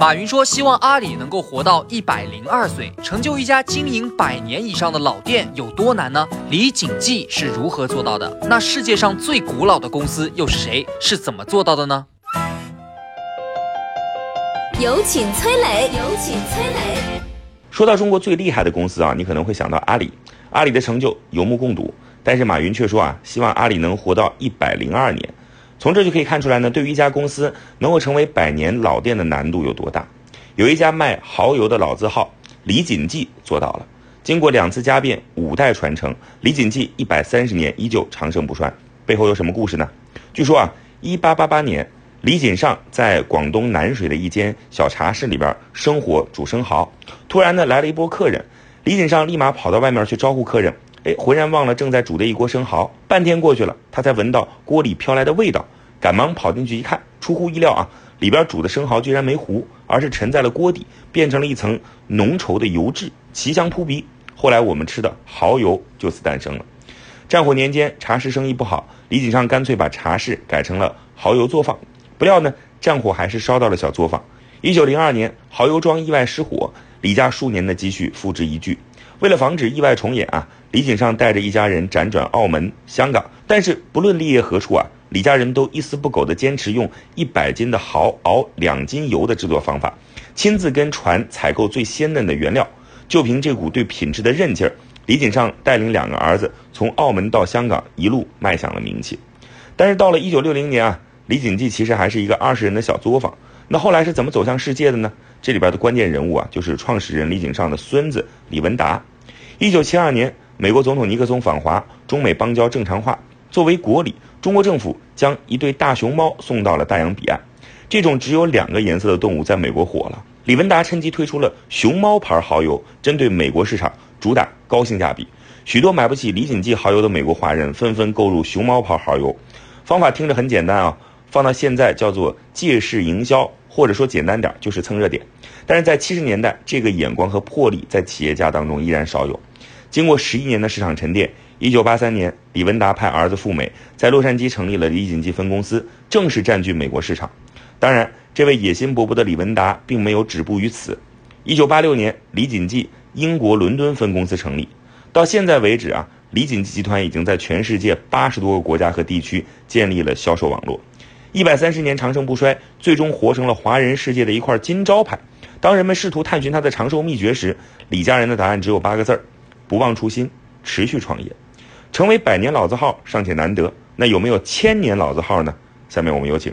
马云说：“希望阿里能够活到一百零二岁，成就一家经营百年以上的老店有多难呢？李锦记是如何做到的？那世界上最古老的公司又是谁？是怎么做到的呢？”有请崔磊。有请崔磊。说到中国最厉害的公司啊，你可能会想到阿里。阿里的成就有目共睹，但是马云却说啊，希望阿里能活到一百零二年。从这就可以看出来呢，对于一家公司能够成为百年老店的难度有多大。有一家卖蚝油的老字号李锦记做到了，经过两次家变、五代传承，李锦记一百三十年依旧长盛不衰。背后有什么故事呢？据说啊，一八八八年，李锦上在广东南水的一间小茶室里边生火煮生蚝，突然呢来了一波客人，李锦上立马跑到外面去招呼客人。哎，浑然忘了正在煮的一锅生蚝。半天过去了，他才闻到锅里飘来的味道，赶忙跑进去一看，出乎意料啊，里边煮的生蚝居然没糊，而是沉在了锅底，变成了一层浓稠的油质，奇香扑鼻。后来我们吃的蚝油就此诞生了。战火年间，茶室生意不好，李锦上干脆把茶室改成了蚝油作坊。不料呢，战火还是烧到了小作坊。一九零二年，蚝油庄意外失火，李家数年的积蓄付之一炬。为了防止意外重演啊，李锦上带着一家人辗转澳门、香港，但是不论立业何处啊，李家人都一丝不苟地坚持用一百斤的蚝熬两斤油的制作方法，亲自跟船采购最鲜嫩的原料。就凭这股对品质的韧劲儿，李锦上带领两个儿子从澳门到香港，一路迈向了名气。但是到了一九六零年啊，李锦记其实还是一个二十人的小作坊。那后来是怎么走向世界的呢？这里边的关键人物啊，就是创始人李锦上的孙子李文达。一九七二年，美国总统尼克松访华，中美邦交正常化。作为国礼，中国政府将一对大熊猫送到了大洋彼岸。这种只有两个颜色的动物在美国火了。李文达趁机推出了熊猫牌蚝油，针对美国市场，主打高性价比。许多买不起李锦记蚝油的美国华人纷纷购入熊猫牌蚝油。方法听着很简单啊。放到现在叫做借势营销，或者说简单点就是蹭热点。但是在七十年代，这个眼光和魄力在企业家当中依然少有。经过十一年的市场沉淀，一九八三年，李文达派儿子赴美，在洛杉矶成立了李锦记分公司，正式占据美国市场。当然，这位野心勃勃的李文达并没有止步于此。一九八六年，李锦记英国伦敦分公司成立，到现在为止啊，李锦记集团已经在全世界八十多个国家和地区建立了销售网络。一百三十年长盛不衰，最终活成了华人世界的一块金招牌。当人们试图探寻他的长寿秘诀时，李家人的答案只有八个字儿：不忘初心，持续创业。成为百年老字号尚且难得，那有没有千年老字号呢？下面我们有请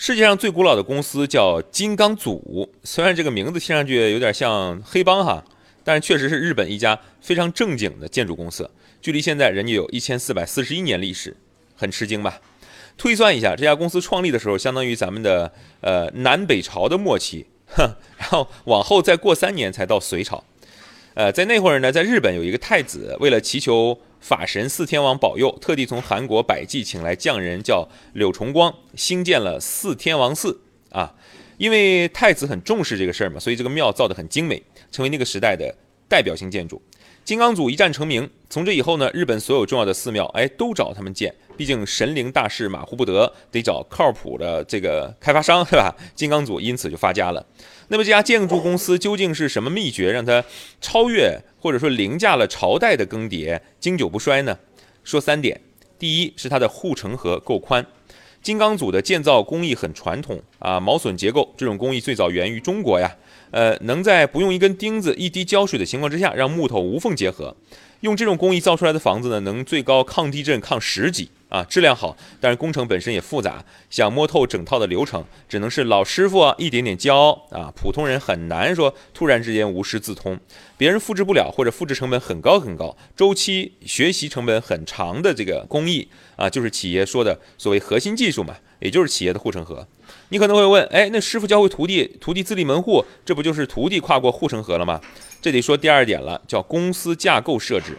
世界上最古老的公司叫金刚组，虽然这个名字听上去有点像黑帮哈，但是确实是日本一家非常正经的建筑公司，距离现在人家有一千四百四十一年历史，很吃惊吧？推算一下，这家公司创立的时候，相当于咱们的呃南北朝的末期，哼，然后往后再过三年才到隋朝，呃，在那会儿呢，在日本有一个太子，为了祈求法神四天王保佑，特地从韩国百济请来匠人，叫柳崇光，兴建了四天王寺啊。因为太子很重视这个事儿嘛，所以这个庙造得很精美，成为那个时代的代表性建筑。金刚组一战成名，从这以后呢，日本所有重要的寺庙，哎，都找他们建。毕竟神灵大事马虎不得，得找靠谱的这个开发商，是吧？金刚组因此就发家了。那么这家建筑公司究竟是什么秘诀，让它超越或者说凌驾了朝代的更迭，经久不衰呢？说三点：第一是它的护城河够宽。金刚组的建造工艺很传统啊，毛榫结构这种工艺最早源于中国呀。呃，能在不用一根钉子、一滴胶水的情况之下，让木头无缝结合。用这种工艺造出来的房子呢，能最高抗地震抗十级啊，质量好，但是工程本身也复杂，想摸透整套的流程，只能是老师傅一点点教啊，普通人很难说突然之间无师自通，别人复制不了或者复制成本很高很高，周期学习成本很长的这个工艺啊，就是企业说的所谓核心技术嘛，也就是企业的护城河。你可能会问，哎，那师傅教会徒弟，徒弟自立门户，这不就是徒弟跨过护城河了吗？这得说第二点了，叫公司架构设置。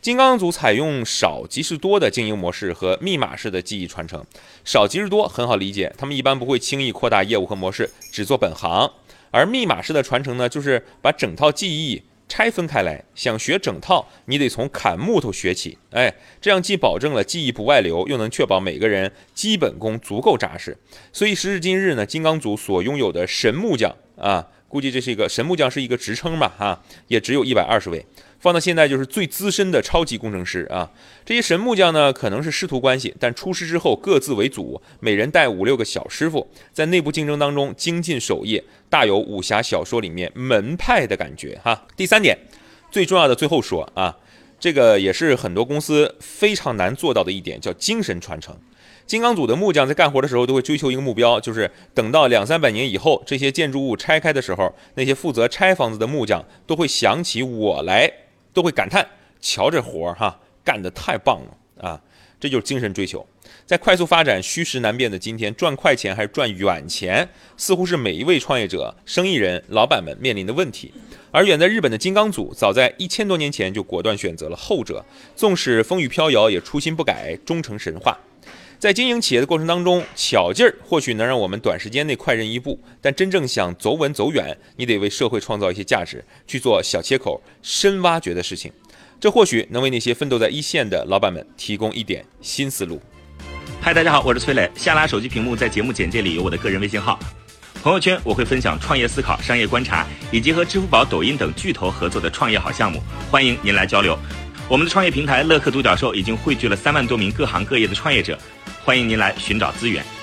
金刚组采用少即是多的经营模式和密码式的记忆传承。少即是多很好理解，他们一般不会轻易扩大业务和模式，只做本行。而密码式的传承呢，就是把整套记忆拆分开来，想学整套，你得从砍木头学起。哎，这样既保证了记忆不外流，又能确保每个人基本功足够扎实。所以时至今日呢，金刚组所拥有的神木匠啊，估计这是一个神木匠是一个职称吧，哈，也只有一百二十位。放到现在就是最资深的超级工程师啊！这些神木匠呢，可能是师徒关系，但出师之后各自为组，每人带五六个小师傅，在内部竞争当中精进手艺，大有武侠小说里面门派的感觉哈。第三点，最重要的最后说啊，这个也是很多公司非常难做到的一点，叫精神传承。金刚组的木匠在干活的时候都会追求一个目标，就是等到两三百年以后，这些建筑物拆开的时候，那些负责拆房子的木匠都会想起我来。都会感叹：“瞧这活儿哈，干得太棒了啊！”这就是精神追求。在快速发展、虚实难辨的今天，赚快钱还是赚远钱，似乎是每一位创业者、生意人、老板们面临的问题。而远在日本的金刚组，早在一千多年前就果断选择了后者，纵使风雨飘摇，也初心不改，终成神话。在经营企业的过程当中，巧劲儿或许能让我们短时间内快人一步，但真正想走稳走远，你得为社会创造一些价值，去做小切口、深挖掘的事情。这或许能为那些奋斗在一线的老板们提供一点新思路。嗨，大家好，我是崔磊。下拉手机屏幕，在节目简介里有我的个人微信号。朋友圈我会分享创业思考、商业观察，以及和支付宝、抖音等巨头合作的创业好项目，欢迎您来交流。我们的创业平台乐客独角兽已经汇聚了三万多名各行各业的创业者。欢迎您来寻找资源。